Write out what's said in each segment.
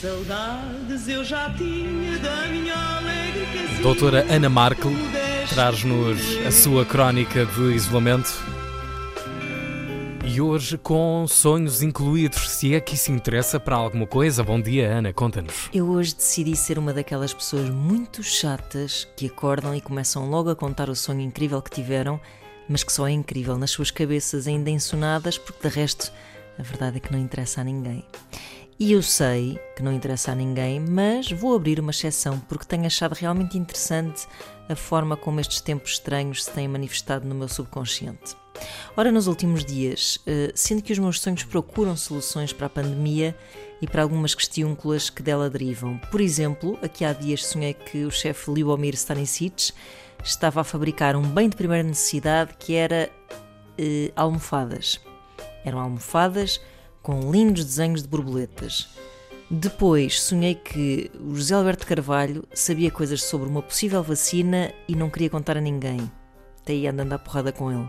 saudades eu já tinha da minha alegre casinha. Doutora Ana Markel traz-nos a sua crónica de isolamento. E hoje com sonhos incluídos, se é que isso interessa para alguma coisa. Bom dia, Ana, conta-nos. Eu hoje decidi ser uma daquelas pessoas muito chatas que acordam e começam logo a contar o sonho incrível que tiveram, mas que só é incrível nas suas cabeças ainda ensonadas, porque de resto a verdade é que não interessa a ninguém. E eu sei que não interessa a ninguém, mas vou abrir uma exceção porque tenho achado realmente interessante a forma como estes tempos estranhos se têm manifestado no meu subconsciente. Ora, nos últimos dias, eh, sinto que os meus sonhos procuram soluções para a pandemia e para algumas questiúnculas que dela derivam. Por exemplo, aqui há dias sonhei que o chefe Liubomir Stanisic estava a fabricar um bem de primeira necessidade que era eh, almofadas. Eram almofadas com lindos desenhos de borboletas. Depois sonhei que o José Alberto Carvalho sabia coisas sobre uma possível vacina e não queria contar a ninguém. Daí andando à porrada com ele.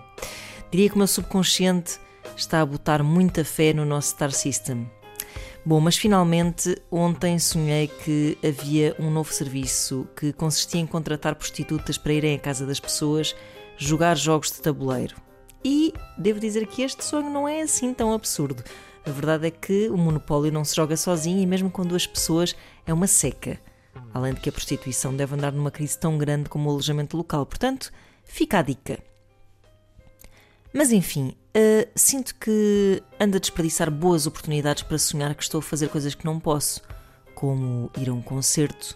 Diria que o meu subconsciente está a botar muita fé no nosso Star System. Bom, mas finalmente ontem sonhei que havia um novo serviço que consistia em contratar prostitutas para irem à casa das pessoas jogar jogos de tabuleiro. E devo dizer que este sonho não é assim tão absurdo. A verdade é que o monopólio não se joga sozinho e mesmo com duas pessoas é uma seca. Além de que a prostituição deve andar numa crise tão grande como o alojamento local. Portanto, fica a dica. Mas enfim, uh, sinto que ando a desperdiçar boas oportunidades para sonhar que estou a fazer coisas que não posso, como ir a um concerto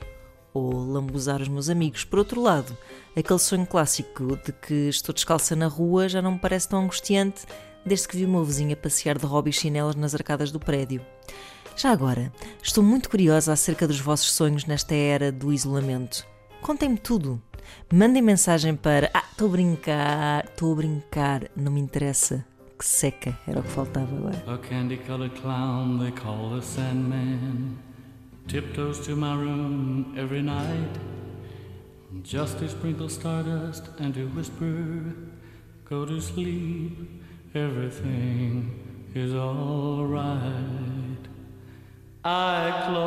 ou lambuzar os meus amigos. Por outro lado, aquele sonho clássico de que estou descalça na rua já não me parece tão angustiante desde que vi o meu vizinho a passear de hobby chinelas nas arcadas do prédio. Já agora, estou muito curiosa acerca dos vossos sonhos nesta era do isolamento. Contem-me tudo. Mandem mensagem para. Ah, estou a brincar, estou a brincar, não me interessa. Que seca, era o que faltava agora. Tiptoes to my room every night just to sprinkle stardust and to whisper, Go to sleep, everything is alright. I close